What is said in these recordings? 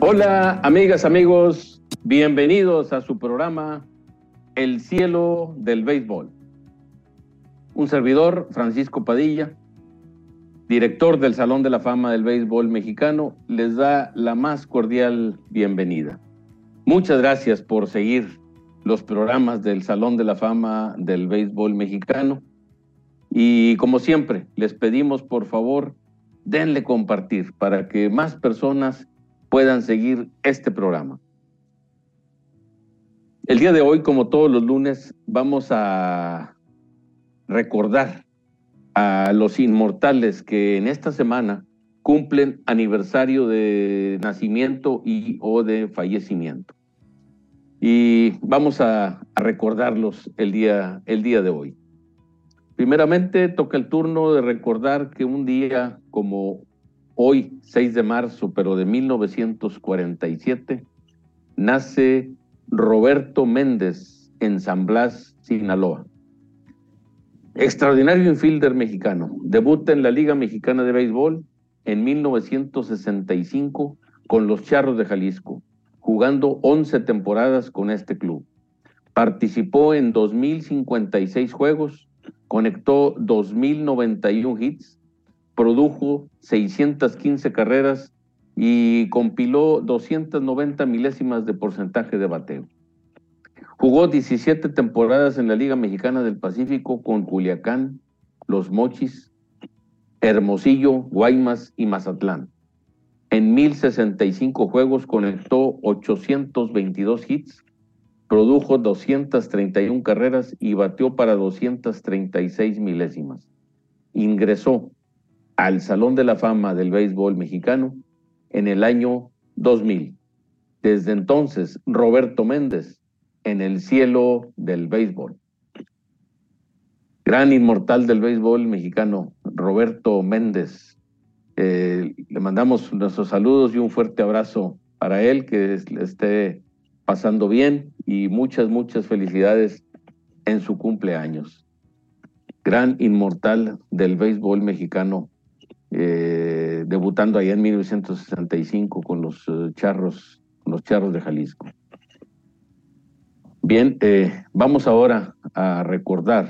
Hola, amigas, amigos, bienvenidos a su programa El cielo del béisbol. Un servidor, Francisco Padilla, director del Salón de la Fama del Béisbol Mexicano, les da la más cordial bienvenida. Muchas gracias por seguir los programas del Salón de la Fama del Béisbol Mexicano. Y como siempre, les pedimos por favor, denle compartir para que más personas puedan seguir este programa. El día de hoy, como todos los lunes, vamos a recordar a los inmortales que en esta semana cumplen aniversario de nacimiento y o de fallecimiento y vamos a, recordarlos el día, el día de hoy. Primeramente, toca el turno de recordar que un día como hoy, 6 de marzo, pero de 1947, nace Roberto Méndez en San Blas, Sinaloa. Extraordinario infielder mexicano. Debuta en la Liga Mexicana de Béisbol en 1965 con los Charros de Jalisco jugando 11 temporadas con este club. Participó en 2.056 juegos, conectó 2.091 hits, produjo 615 carreras y compiló 290 milésimas de porcentaje de bateo. Jugó 17 temporadas en la Liga Mexicana del Pacífico con Culiacán, Los Mochis, Hermosillo, Guaymas y Mazatlán. En 1065 juegos conectó 822 hits, produjo 231 carreras y batió para 236 milésimas. Ingresó al Salón de la Fama del Béisbol Mexicano en el año 2000. Desde entonces, Roberto Méndez en el cielo del béisbol. Gran inmortal del béisbol mexicano, Roberto Méndez, eh, le mandamos nuestros saludos y un fuerte abrazo para él, que le esté pasando bien y muchas, muchas felicidades en su cumpleaños. Gran inmortal del béisbol mexicano, eh, debutando allá en 1965 con los eh, charros, los charros de Jalisco. Bien, vamos ahora a recordar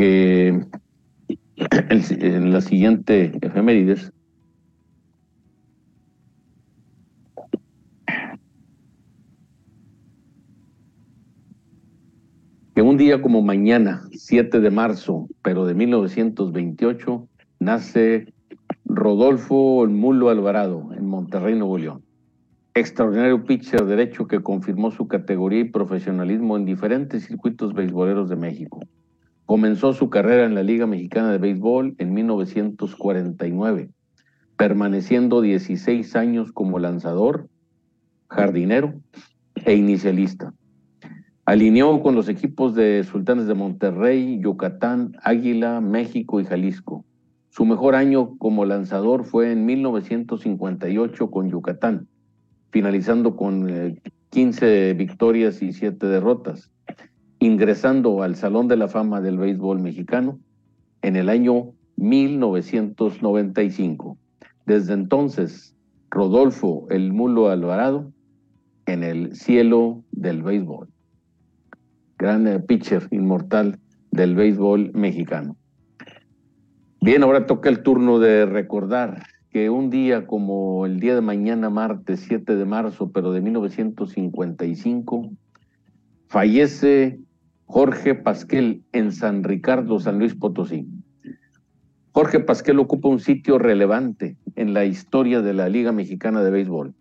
en la siguiente efemérides que un día como mañana, 7 de marzo, pero de 1928, nace Rodolfo El Mulo Alvarado en Monterrey, Nuevo León. Extraordinario pitcher derecho que confirmó su categoría y profesionalismo en diferentes circuitos beisboleros de México. Comenzó su carrera en la Liga Mexicana de Béisbol en 1949, permaneciendo 16 años como lanzador, jardinero e inicialista. Alineó con los equipos de Sultanes de Monterrey, Yucatán, Águila, México y Jalisco. Su mejor año como lanzador fue en 1958 con Yucatán, finalizando con 15 eh, victorias y 7 derrotas ingresando al Salón de la Fama del Béisbol Mexicano en el año 1995. Desde entonces, Rodolfo El Mulo Alvarado en el cielo del béisbol. Gran eh, pitcher inmortal del béisbol mexicano. Bien, ahora toca el turno de recordar que un día como el día de mañana, martes 7 de marzo, pero de 1955, fallece Jorge Pasquel en San Ricardo, San Luis Potosí. Jorge Pasquel ocupa un sitio relevante en la historia de la Liga Mexicana de Béisbol.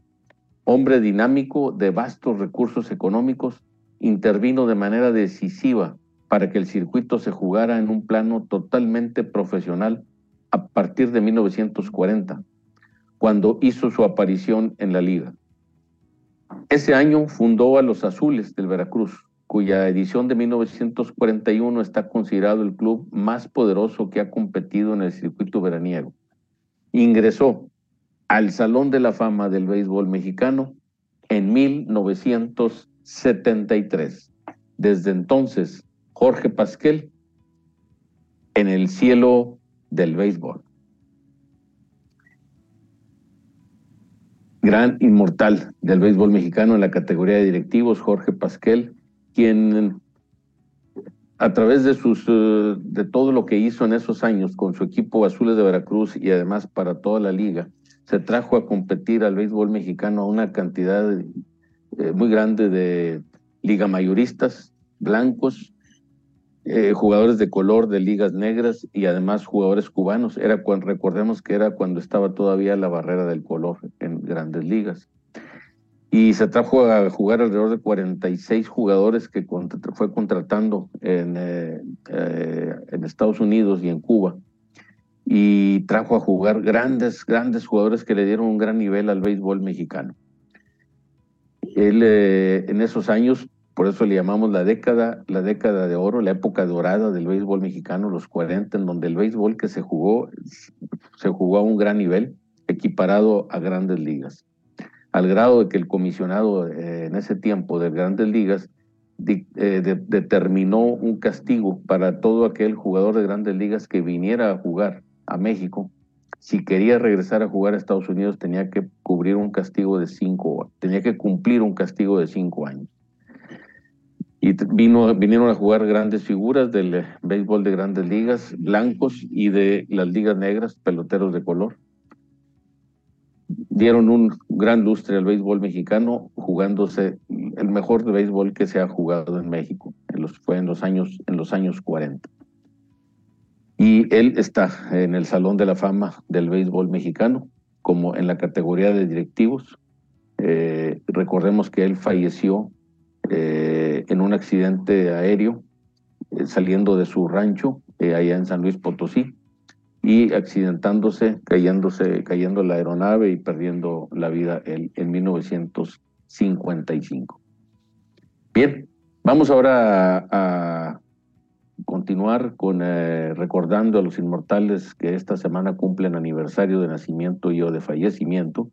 Hombre dinámico de vastos recursos económicos, intervino de manera decisiva para que el circuito se jugara en un plano totalmente profesional a partir de 1940, cuando hizo su aparición en la liga. Ese año fundó a los Azules del Veracruz, cuya edición de 1941 está considerado el club más poderoso que ha competido en el circuito veraniego. Ingresó al Salón de la Fama del Béisbol Mexicano en 1973. Desde entonces, Jorge Pasquel en el cielo del béisbol. Gran inmortal del béisbol mexicano en la categoría de directivos, Jorge Pasquel, quien a través de sus eh, de todo lo que hizo en esos años con su equipo Azules de Veracruz y además para toda la liga, se trajo a competir al béisbol mexicano a una cantidad eh, muy grande de liga mayoristas, blancos, eh, jugadores de color de ligas negras y además jugadores cubanos. Era cuando, recordemos que era cuando estaba todavía la barrera del color en grandes ligas y se trajo a jugar alrededor de 46 jugadores que fue contratando en, eh, eh, en Estados Unidos y en Cuba. Y trajo a jugar grandes, grandes jugadores que le dieron un gran nivel al béisbol mexicano. Él eh, en esos años, por eso le llamamos la década, la década de oro, la época dorada del béisbol mexicano, los 40, en donde el béisbol que se jugó, se jugó a un gran nivel, equiparado a grandes ligas al grado de que el comisionado eh, en ese tiempo de grandes ligas eh, determinó un castigo para todo aquel jugador de grandes ligas que viniera a jugar a México. Si quería regresar a jugar a Estados Unidos tenía que cubrir un castigo de cinco, tenía que cumplir un castigo de cinco años. Y vino, vinieron a jugar grandes figuras del béisbol de grandes ligas, blancos y de las ligas negras, peloteros de color dieron un gran lustre al béisbol mexicano jugándose el mejor béisbol que se ha jugado en México. En los, fue en los años en los años 40. Y él está en el Salón de la Fama del béisbol mexicano, como en la categoría de directivos. Eh, recordemos que él falleció eh, en un accidente aéreo eh, saliendo de su rancho allá en San Luis Potosí y accidentándose, cayéndose, cayendo la aeronave y perdiendo la vida en, en 1955. Bien, vamos ahora a, continuar con eh, recordando a los inmortales que esta semana cumplen aniversario de nacimiento y o de fallecimiento.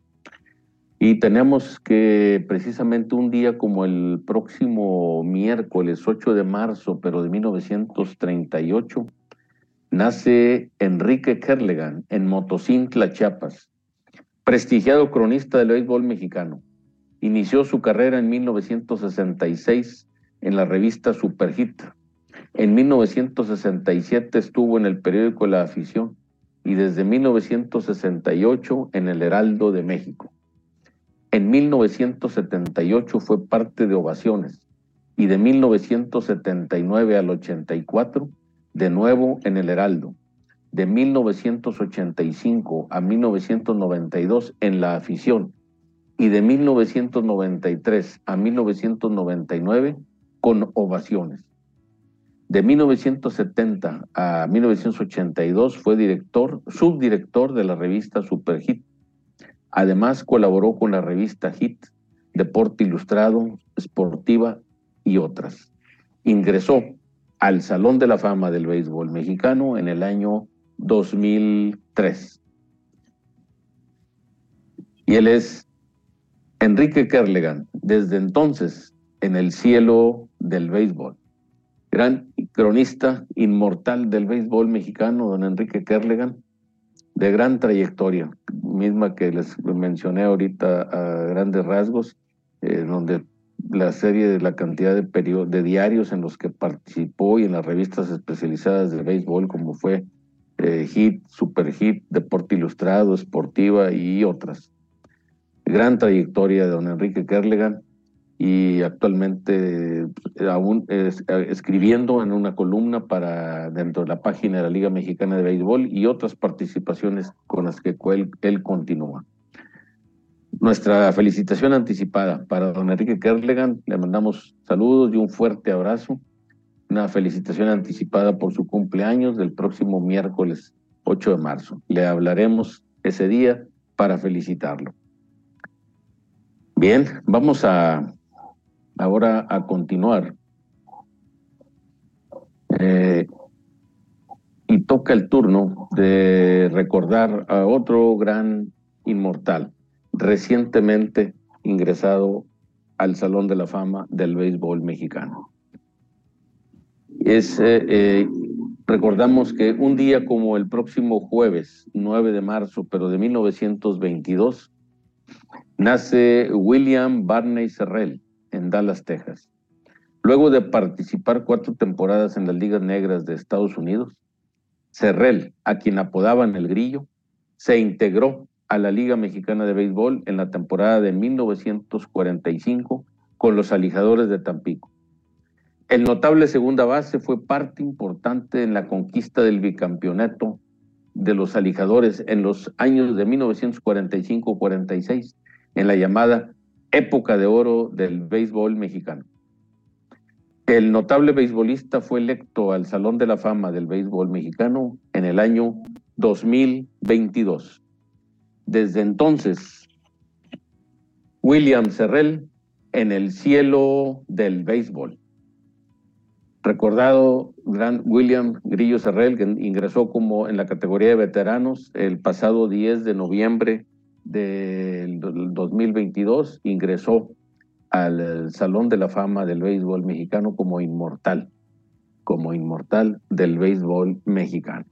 Y tenemos que precisamente un día como el próximo miércoles 8 de marzo, pero de 1938, nace Enrique Kerlegan en Motocintla, Chiapas, prestigiado cronista del béisbol mexicano. Inició su carrera en 1966 en la revista Superhit. En 1967 estuvo en el periódico La Afición y desde 1968 en el Heraldo de México. En 1978 fue parte de Ovaciones y de 1979 al 84 de nuevo en el Heraldo, de 1985 a 1992 en La Afición y de 1993 a 1999 con ovaciones. De 1970 a 1982 fue director, subdirector de la revista Superhit. Además colaboró con la revista Hit, Deporte Ilustrado, Sportiva y otras. Ingresó al Salón de la Fama del Béisbol Mexicano en el año 2003. Y él es Enrique Kerlegan, desde entonces en el cielo del béisbol. Gran cronista inmortal del béisbol mexicano, don Enrique Kerlegan, de gran trayectoria, misma que les mencioné ahorita a grandes rasgos, eh, donde la serie de la cantidad de, de diarios en los que participó y en las revistas especializadas de béisbol como fue eh, Hit, Super Hit, Deporte Ilustrado, Esportiva y otras. Gran trayectoria de don Enrique Kerlegan y actualmente eh, aún escribiendo en una columna para dentro de la página de la Liga Mexicana de Béisbol y otras participaciones con las que él continúa. Nuestra felicitación anticipada para don Enrique Kerlegan. Le mandamos saludos y un fuerte abrazo. Una felicitación anticipada por su cumpleaños del próximo miércoles 8 de marzo. Le hablaremos ese día para felicitarlo. Bien, vamos a ahora a continuar. Eh, y toca el turno de recordar a otro gran inmortal, recientemente ingresado al Salón de la Fama del Béisbol Mexicano. Es, eh, eh, recordamos que un día como el próximo jueves, 9 de marzo, pero de 1922, nace William Barney Serrell en Dallas, Texas. Luego de participar cuatro temporadas en las ligas negras de Estados Unidos, Serrell, a quien apodaban el Grillo, se integró a la Liga Mexicana de Béisbol en la temporada de 1945 con los Alijadores de Tampico. El notable segunda base fue parte importante en la conquista del bicampeonato de los Alijadores en los años de 1945-46, en la llamada época de oro del béisbol mexicano. El notable beisbolista fue electo al Salón de la Fama del Béisbol Mexicano en el año 2022. Desde entonces, William Serrell en el cielo del béisbol. Recordado gran William Grillo Serrell, que ingresó como en la categoría de veteranos el pasado 10 de noviembre del 2022, ingresó al Salón de la Fama del Béisbol Mexicano como inmortal, como inmortal del béisbol mexicano.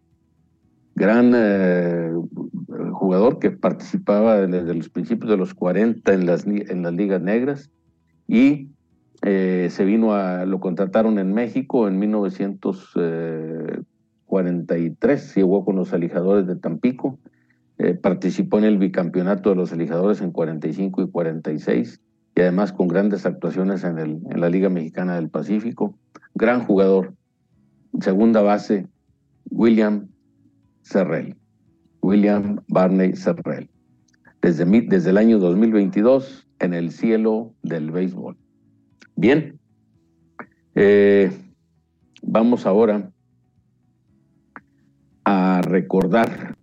Gran eh, jugador que participaba desde los principios de los 40 en las, en las ligas negras y eh, se vino a, lo contrataron en México en 1943, llegó con los alijadores de Tampico, eh, participó en el bicampeonato de los alijadores en 45 y 46 y además con grandes actuaciones en, el, en la Liga Mexicana del Pacífico. Gran jugador. Segunda base, William Serrell. William Barney Serrell. Desde, desde el año 2022 en el cielo del béisbol. Bien. Eh, vamos ahora a recordar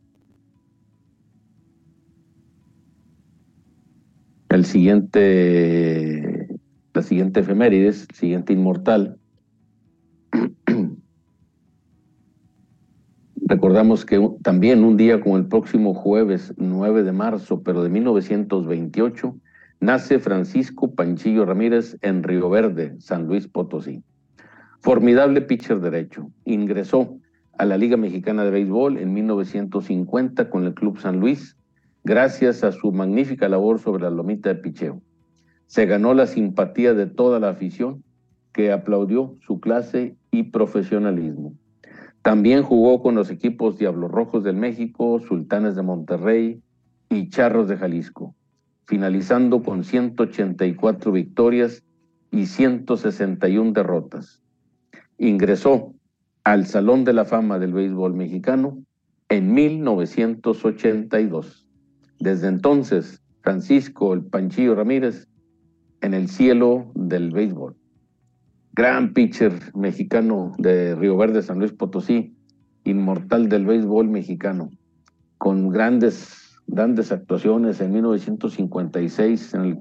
el siguiente, la siguiente efemérides, el siguiente inmortal. Recordamos que también un día como el próximo jueves 9 de marzo, pero de 1928, nace Francisco Panchillo Ramírez en Río Verde, San Luis Potosí. Formidable pitcher derecho. Ingresó a la Liga Mexicana de Béisbol en 1950 con el Club San Luis gracias a su magnífica labor sobre la lomita de picheo. Se ganó la simpatía de toda la afición que aplaudió su clase y profesionalismo. También jugó con los equipos Diablos Rojos del México, Sultanes de Monterrey y Charros de Jalisco, finalizando con 184 victorias y 161 derrotas. Ingresó al Salón de la Fama del Béisbol Mexicano en 1982. Desde entonces, Francisco el Panchillo Ramírez en el cielo del béisbol. Gran pitcher mexicano de Río Verde, San Luis Potosí, inmortal del béisbol mexicano, con grandes, grandes actuaciones en 1956, en el,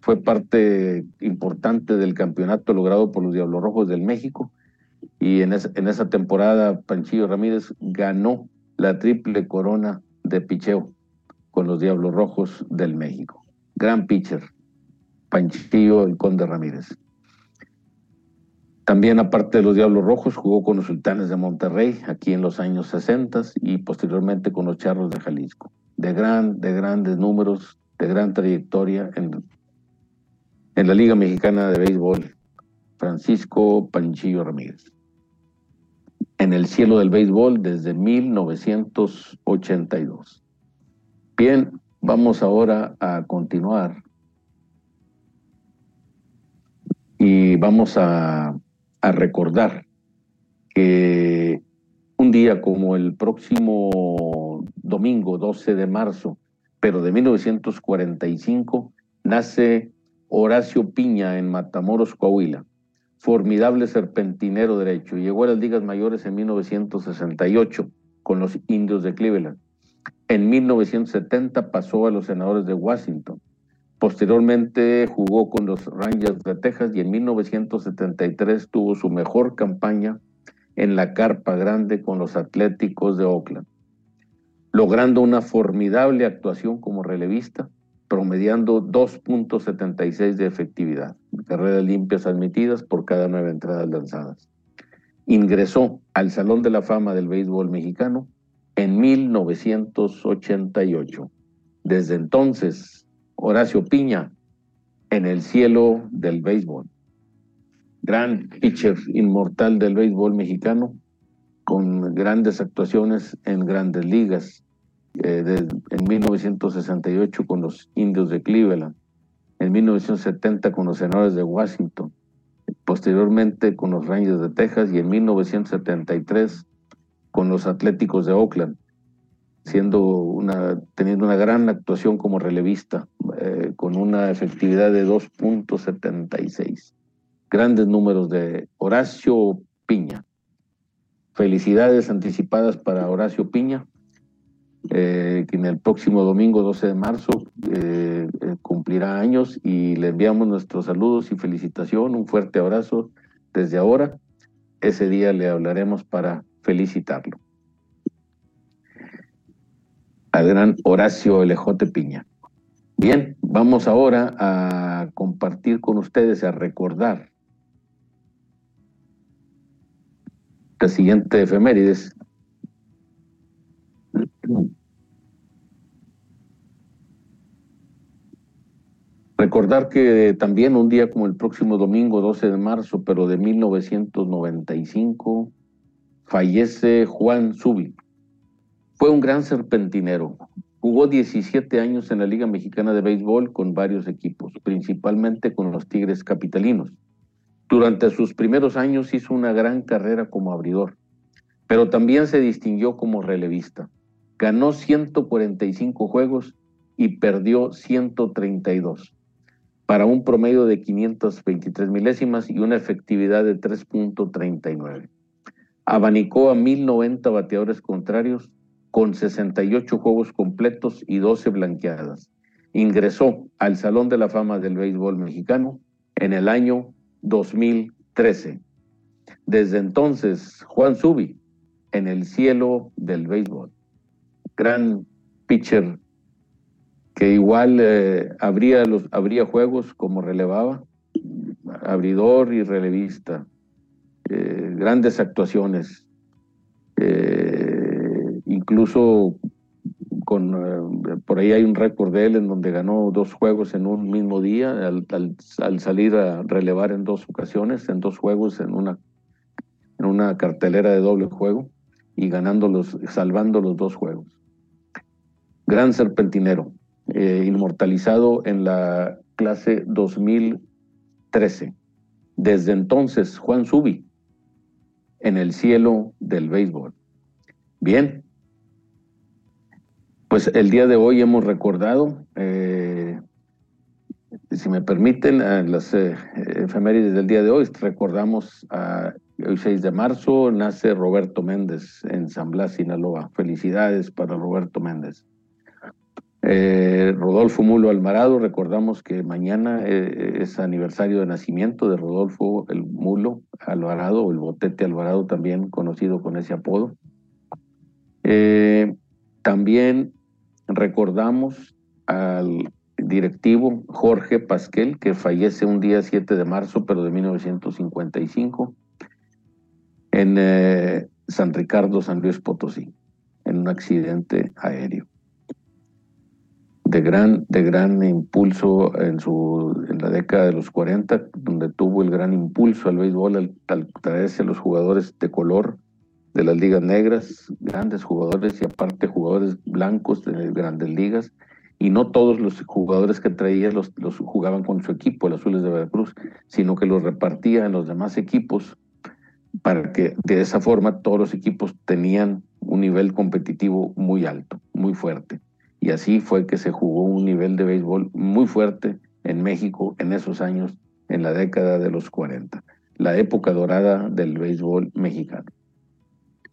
fue parte importante del campeonato logrado por los Diablos Rojos del México, y en, en esa temporada Panchillo Ramírez ganó la triple corona de picheo con los Diablos Rojos del México. Gran pitcher, Panchillo el Conde Ramírez. También, aparte de los Diablos Rojos, jugó con los Sultanes de Monterrey, aquí en los años 60 y posteriormente con los Charros de Jalisco. De, gran, de grandes números, de gran trayectoria en, en la Liga Mexicana de Béisbol, Francisco Panchillo Ramírez. En el cielo del béisbol desde 1982. Bien, vamos ahora a continuar y vamos a, recordar que un día como el próximo domingo 12 de marzo, pero de 1945 nace Horacio Piña en Matamoros, Coahuila, formidable serpentinero derecho. Llegó a las ligas mayores en 1968 con los indios de Cleveland. En 1970 pasó a los senadores de Washington. Posteriormente jugó con los Rangers de Texas y en 1973 tuvo su mejor campaña en la carpa grande con los Atléticos de Oakland, logrando una formidable actuación como relevista, promediando 2.76 de efectividad, carreras limpias admitidas por cada nueve entradas lanzadas. Ingresó al Salón de la Fama del Béisbol Mexicano en 1988. Desde entonces Horacio Piña en el cielo del béisbol. Gran pitcher inmortal del béisbol mexicano, con grandes actuaciones en grandes ligas. Eh, en 1968 con los indios de Cleveland, en 1970 con los senadores de Washington, posteriormente con los Rangers de Texas y en 1973 con los Atléticos de Oakland siendo una, teniendo una gran actuación como relevista, eh, con una efectividad de 2.76. Grandes números de Horacio Piña. Felicidades anticipadas para Horacio Piña, eh, que en el próximo domingo 12 de marzo eh, cumplirá años y le enviamos nuestros saludos y felicitación, un fuerte abrazo desde ahora. Ese día le hablaremos para felicitarlo al gran Horacio Elejote Piña. Bien, vamos ahora a compartir con ustedes, a recordar la siguiente efemérides. Recordar que también un día como el próximo domingo 12 de marzo, pero de 1995, fallece Juan Subi, fue un gran serpentinero. Jugó 17 años en la Liga Mexicana de Béisbol con varios equipos, principalmente con los Tigres Capitalinos. Durante sus primeros años hizo una gran carrera como abridor, pero también se distinguió como relevista. Ganó 145 juegos y perdió 132, para un promedio de 523 milésimas y una efectividad de 3.39. Abanicó a 1090 bateadores contrarios con 68 juegos completos y 12 blanqueadas. Ingresó al Salón de la Fama del Béisbol Mexicano en el año 2013. Desde entonces, Juan Subi en el cielo del béisbol. Gran pitcher que igual eh, habría, los, habría juegos como relevaba, abridor y relevista, eh, grandes actuaciones. Eh, incluso con, eh, por ahí hay un récord de él en donde ganó dos juegos en un mismo día, al, salir a relevar en dos ocasiones, en dos juegos, en una, en una cartelera de doble juego y ganándolos, salvando los dos juegos. Gran serpentinero, eh, inmortalizado en la clase 2013. Desde entonces, Juan Subi, en el cielo del béisbol. Bien, pues el día de hoy hemos recordado, eh, si me permiten, las eh, efemérides del día de hoy, recordamos a hoy 6 de marzo nace Roberto Méndez en San Blas, Sinaloa. Felicidades para Roberto Méndez. Eh, Rodolfo Mulo Alvarado, recordamos que mañana es aniversario de nacimiento de Rodolfo el Mulo Alvarado, o el Botete Alvarado, también conocido con ese apodo. También recordamos al directivo Jorge Pasquel, que fallece un día 7 de marzo, pero de 1955, en eh, San Ricardo, San Luis Potosí, en un accidente aéreo. De gran, de gran impulso en, su, en la década de los 40, donde tuvo el gran impulso al béisbol al, al traerse a los jugadores de color de las ligas negras, grandes jugadores y aparte jugadores blancos de grandes ligas. Y no todos los jugadores que traía los, los jugaban con su equipo, el Azules de Veracruz, sino que los repartía en los demás equipos para que de esa forma todos los equipos tenían un nivel competitivo muy alto, muy fuerte. Y así fue que se jugó un nivel de béisbol muy fuerte en México en esos años, en la década de los 40, la época dorada del béisbol mexicano.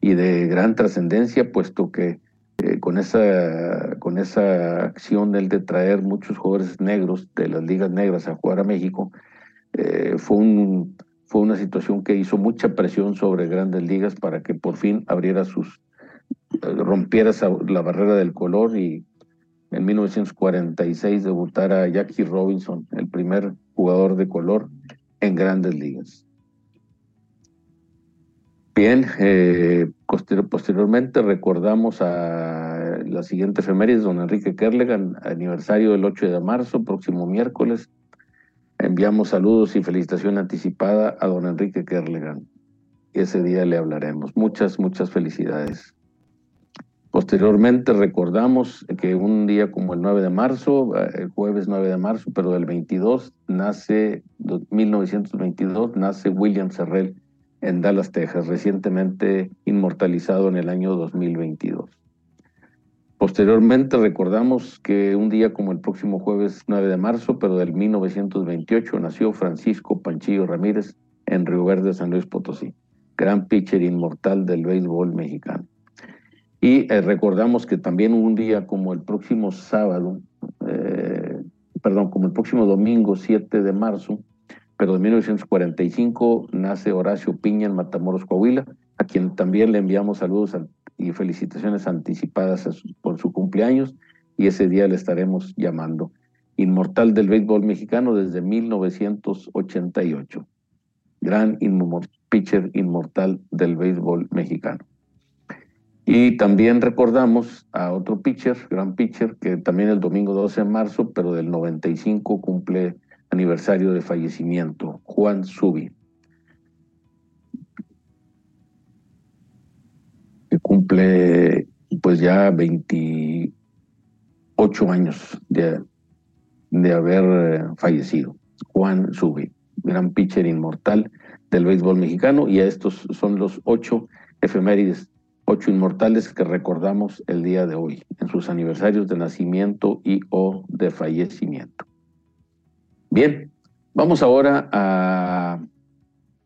Y de gran trascendencia, puesto que eh, con, esa, con esa acción del de traer muchos jugadores negros de las ligas negras a jugar a México, eh, fue, un, fue una situación que hizo mucha presión sobre grandes ligas para que por fin abriera sus, eh, rompiera la barrera del color y en 1946 debutara Jackie Robinson, el primer jugador de color en grandes ligas. Bien, eh, posteriormente recordamos a la siguiente efeméride, don Enrique Kerlegan, aniversario del 8 de marzo, próximo miércoles. Enviamos saludos y felicitación anticipada a don Enrique Kerlegan. Ese día le hablaremos. Muchas, muchas felicidades. Posteriormente recordamos que un día como el 9 de marzo, eh, el jueves 9 de marzo, pero del 22, nace, 1922, nace William Serrell en Dallas, Texas, recientemente inmortalizado en el año 2022. Posteriormente recordamos que un día como el próximo jueves 9 de marzo, pero del 1928, nació Francisco Panchillo Ramírez en Río Verde, San Luis Potosí, gran pitcher inmortal del béisbol mexicano. Y eh, recordamos que también un día como el próximo sábado, eh, perdón, como el próximo domingo 7 de marzo, pero en 1945 nace Horacio Piña en Matamoros, Coahuila, a quien también le enviamos saludos y felicitaciones anticipadas por su cumpleaños y ese día le estaremos llamando. Inmortal del béisbol mexicano desde 1988. Gran pitcher inmortal del béisbol mexicano. Y también recordamos a otro pitcher, gran pitcher, que también el domingo 12 de marzo, pero del 95 cumple aniversario de fallecimiento, Juan Subi, que cumple pues ya 28 años de, de haber eh, fallecido. Juan Subi, gran pitcher inmortal del béisbol mexicano, y estos son los ocho efemérides, ocho inmortales que recordamos el día de hoy, en sus aniversarios de nacimiento y o de fallecimiento. Bien, vamos ahora a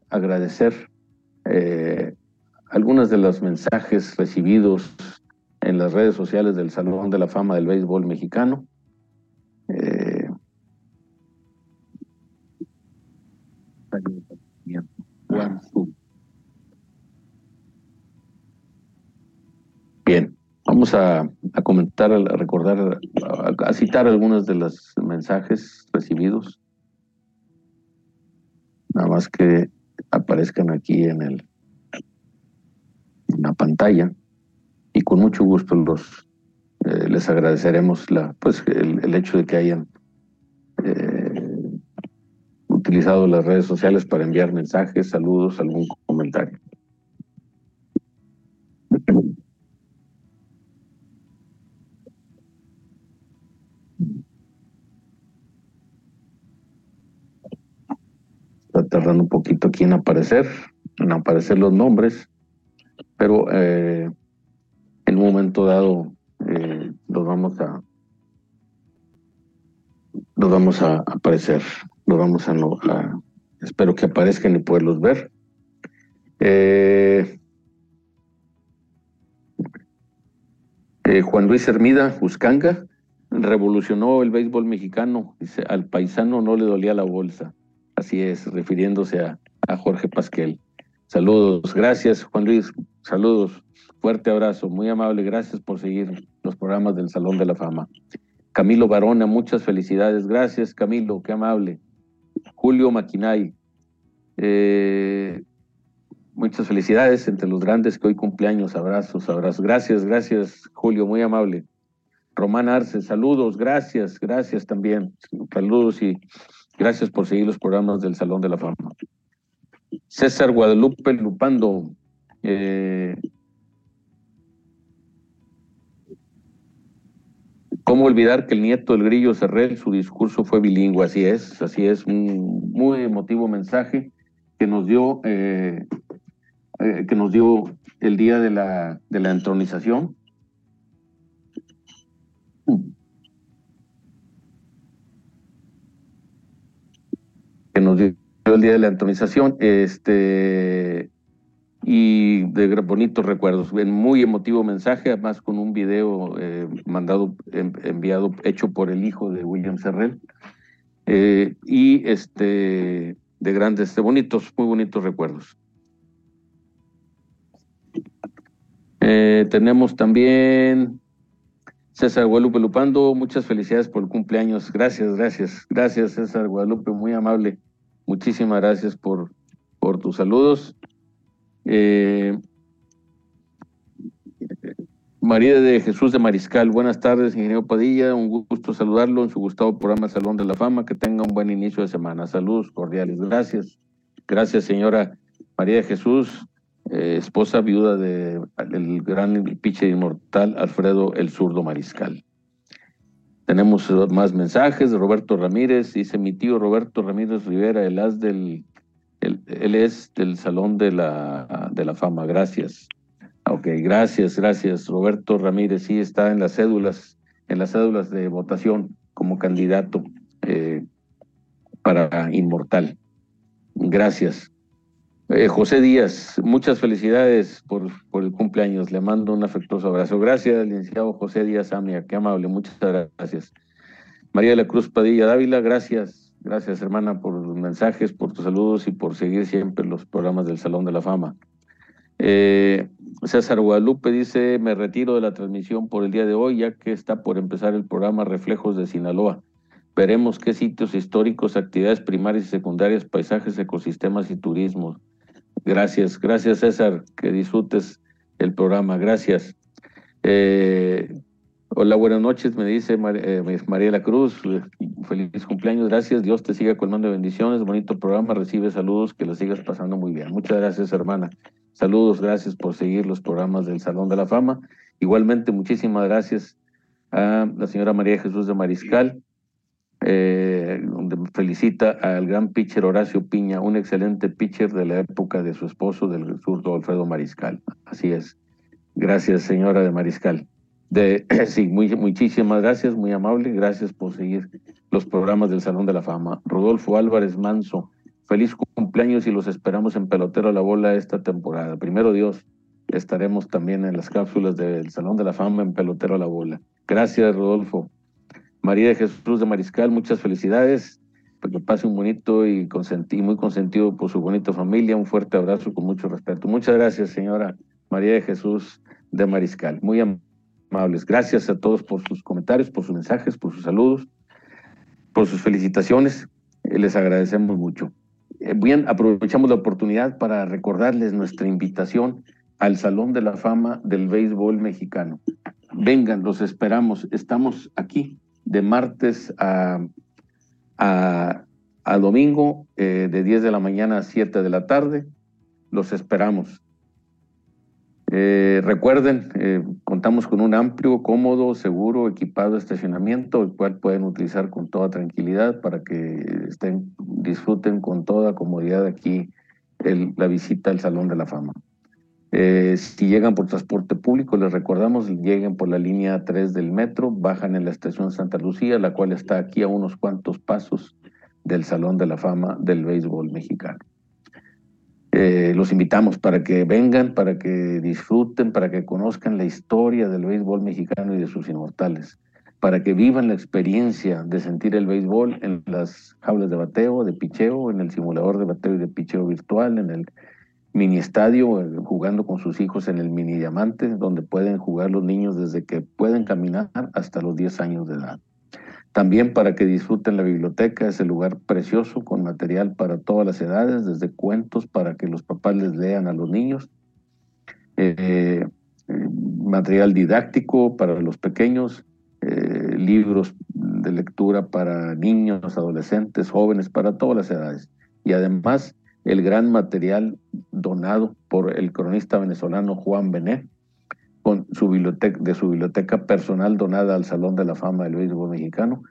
agradecer eh, algunos de los mensajes recibidos en las redes sociales del Salón de la Fama del Béisbol Mexicano. Eh, Bien, vamos a, comentar, a recordar, a citar algunos de los mensajes recibidos. Nada más que aparezcan aquí en, el, en la pantalla y con mucho gusto los eh, les agradeceremos la, pues, el, hecho de que hayan eh, utilizado las redes sociales para enviar mensajes, saludos, algún comentario. Tardando un poquito aquí en aparecer, en aparecer los nombres, pero eh, en un momento dado eh, los vamos a los vamos a aparecer, los vamos a, espero que aparezcan y poderlos ver. Eh, Juan Luis Hermida Juscanga revolucionó el béisbol mexicano. Dice, al paisano no le dolía la bolsa. Así es, refiriéndose a, Jorge Pasquel. Saludos, gracias Juan Luis, saludos, fuerte abrazo, muy amable, gracias por seguir los programas del Salón de la Fama. Camilo Barona, muchas felicidades, gracias Camilo, qué amable. Julio Maquinay, eh, muchas felicidades entre los grandes que hoy cumpleaños, abrazos, abrazos, gracias, gracias Julio, muy amable. Román Arce, saludos, gracias, gracias también, saludos y Gracias por seguir los programas del Salón de la Fama. César Guadalupe Lupando. Eh, ¿Cómo olvidar que el nieto del Grillo Cerrel, su discurso fue bilingüe? Así es, así es, un muy emotivo mensaje que nos dio, eh, eh, que nos dio el día de la, de la entronización. Nos dio el día de la entronización, este, y de bonitos recuerdos. Muy emotivo mensaje, además con un video eh, mandado, enviado, hecho por el hijo de William Serrell. Eh, y este, de grandes, de bonitos, muy bonitos recuerdos. Eh, tenemos también César Guadalupe Lupando, muchas felicidades por el cumpleaños. Gracias, gracias, gracias César Guadalupe, muy amable. Muchísimas gracias por, por tus saludos. Eh, María de Jesús de Mariscal, buenas tardes, ingeniero Padilla, un gusto saludarlo en su gustado programa Salón de la Fama, que tenga un buen inicio de semana. Saludos cordiales, gracias. Gracias, señora María de Jesús, eh, esposa viuda del gran piche inmortal Alfredo el Zurdo Mariscal. Tenemos más mensajes de Roberto Ramírez, dice mi tío Roberto Ramírez Rivera, el as del él, es del Salón de la, de la Fama. Gracias. Ok, gracias, gracias. Roberto Ramírez sí está en las cédulas, en las cédulas de votación como candidato eh, para Inmortal. Gracias. Eh, José Díaz, muchas felicidades por, el cumpleaños. Le mando un afectuoso abrazo. Gracias, licenciado José Díaz Amia. Qué amable, muchas gracias. María de la Cruz Padilla Dávila, gracias. Gracias, hermana, por los mensajes, por tus saludos y por seguir siempre los programas del Salón de la Fama. Eh, César Guadalupe dice, me retiro de la transmisión por el día de hoy, ya que está por empezar el programa Reflejos de Sinaloa. Veremos qué sitios históricos, actividades primarias y secundarias, paisajes, ecosistemas y turismo. Gracias, gracias César, que disfrutes el programa, gracias. Eh, Hola, buenas noches, me dice eh, María la Cruz. Feliz cumpleaños, gracias. Dios te siga colmando de bendiciones. Bonito programa, recibe saludos, que lo sigas pasando muy bien. Muchas gracias, hermana. Saludos, gracias por seguir los programas del Salón de la Fama. Igualmente, muchísimas gracias a la señora María Jesús de Mariscal, eh, felicita al gran pitcher Horacio Piña, un excelente pitcher de la época de su esposo, del zurdo Alfredo Mariscal. Así es. Gracias, señora de Mariscal. Sí, muchísimas gracias, muy amable. Gracias por seguir los programas del Salón de la Fama. Rodolfo Álvarez Manso, feliz cumpleaños y los esperamos en Pelotero a la Bola esta temporada. Primero Dios, estaremos también en las cápsulas del Salón de la Fama en Pelotero a la Bola. Gracias, Rodolfo. María de Jesús de Mariscal, muchas felicidades. Que pase un bonito y muy consentido por su bonita familia. Un fuerte abrazo con mucho respeto. Muchas gracias, señora María de Jesús de Mariscal. Muy amable amables. Gracias a todos por sus comentarios, por sus mensajes, por sus saludos, por sus felicitaciones. Les agradecemos mucho. Eh, bien, aprovechamos la oportunidad para recordarles nuestra invitación al Salón de la Fama del Béisbol Mexicano. Vengan, los esperamos. Estamos aquí de martes a, a, domingo, eh, de 10 de la mañana a 7 de la tarde. Los esperamos. Eh, recuerden, eh, contamos con un amplio, cómodo, seguro, equipado estacionamiento, el cual pueden utilizar con toda tranquilidad para que estén, disfruten con toda comodidad aquí la visita al Salón de la Fama. Eh, si llegan por transporte público, les recordamos, lleguen por la línea 3 del metro, bajan en la estación Santa Lucía, la cual está aquí a unos cuantos pasos del Salón de la Fama del Béisbol Mexicano. Eh, los invitamos para que vengan, para que disfruten, para que conozcan la historia del béisbol mexicano y de sus inmortales, para que vivan la experiencia de sentir el béisbol en las jaulas de bateo, de picheo, en el simulador de bateo y de picheo virtual, en el mini estadio, eh, jugando con sus hijos en el mini diamante, donde pueden jugar los niños desde que pueden caminar hasta los 10 años de edad. También para que disfruten la biblioteca, es el lugar precioso con material para todas las edades, desde cuentos para que los papás les lean a los niños, eh, eh, material didáctico para los pequeños, libros de lectura para niños, adolescentes, jóvenes, para todas las edades. Y además el gran material donado por el cronista venezolano Juan Benet, con su biblioteca, de su biblioteca personal donada al Salón de la Fama del Béisbol Mexicano.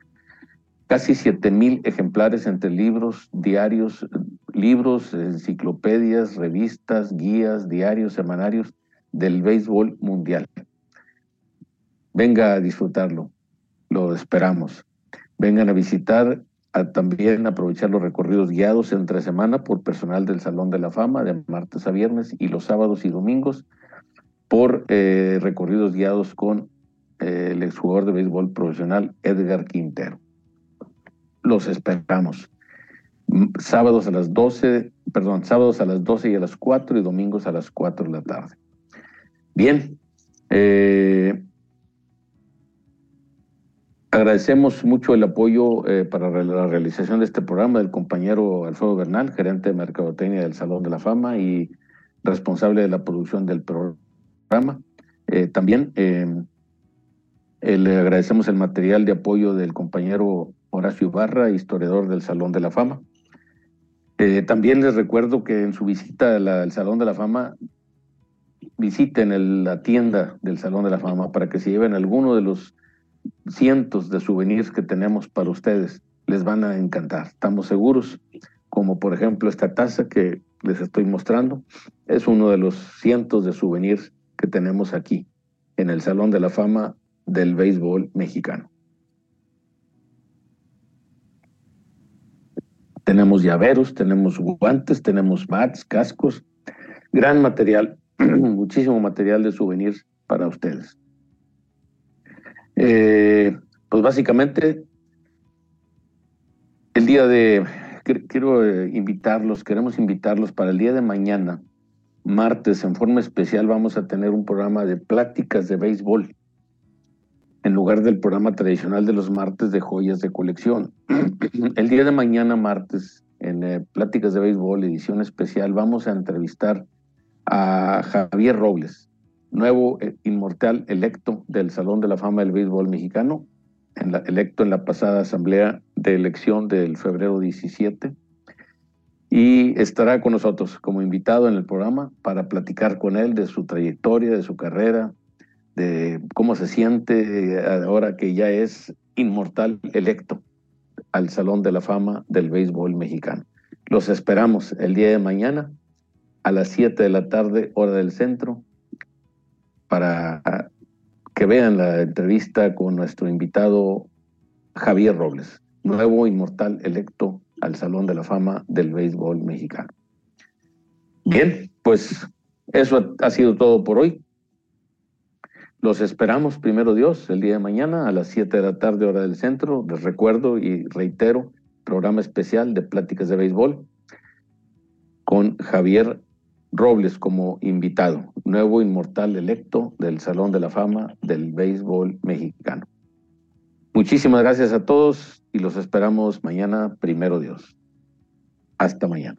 Casi 7.000 ejemplares entre libros, diarios, libros, enciclopedias, revistas, guías, diarios, semanarios del béisbol mundial. Venga a disfrutarlo, lo esperamos. Vengan a visitar también aprovechar los recorridos guiados entre semana por personal del Salón de la Fama de martes a viernes y los sábados y domingos por eh, recorridos guiados con eh, el exjugador de béisbol profesional Edgar Quintero. Los esperamos. Sábados a las 12, perdón, sábados a las 12 y a las 4 y domingos a las 4 de la tarde. Bien, eh, Agradecemos mucho el apoyo eh, para la realización de este programa del compañero Alfredo Bernal, gerente de Mercadotecnia del Salón de la Fama y responsable de la producción del programa. Eh, también eh, le agradecemos el material de apoyo del compañero Horacio Barra, historiador del Salón de la Fama. también les recuerdo que en su visita al Salón de la Fama visiten la tienda del Salón de la Fama para que se lleven alguno de los cientos de souvenirs que tenemos para ustedes. Les van a encantar, estamos seguros, como por ejemplo esta taza que les estoy mostrando, es uno de los cientos de souvenirs que tenemos aquí en el Salón de la Fama del Béisbol Mexicano. Tenemos llaveros, tenemos guantes, tenemos bats, cascos, gran material, muchísimo material de souvenirs para ustedes. Eh, pues básicamente, el día de, quiero eh, invitarlos, queremos invitarlos para el día de mañana, martes, en forma especial, vamos a tener un programa de pláticas de béisbol, en lugar del programa tradicional de los martes de joyas de colección. el día de mañana, martes, en eh, Pláticas de Béisbol, edición especial, vamos a entrevistar a Javier Robles nuevo eh, inmortal electo del Salón de la Fama del Béisbol Mexicano, electo en la pasada asamblea de elección del febrero 17. Y estará con nosotros como invitado en el programa para platicar con él de su trayectoria, de su carrera, de cómo se siente eh, ahora que ya es inmortal electo al Salón de la Fama del Béisbol Mexicano. Los esperamos el día de mañana a las 7 de la tarde, hora del centro, para que vean la entrevista con nuestro invitado Javier Robles, nuevo inmortal electo al Salón de la Fama del Béisbol Mexicano. Bien, pues eso ha sido todo por hoy. Los esperamos, primero Dios, el día de mañana a las 7 de la tarde, hora del centro. Les recuerdo y reitero, programa especial de pláticas de béisbol con Javier Robles como invitado, nuevo inmortal electo del Salón de la Fama del Béisbol Mexicano. Muchísimas gracias a todos y los esperamos mañana, primero Dios. Hasta mañana.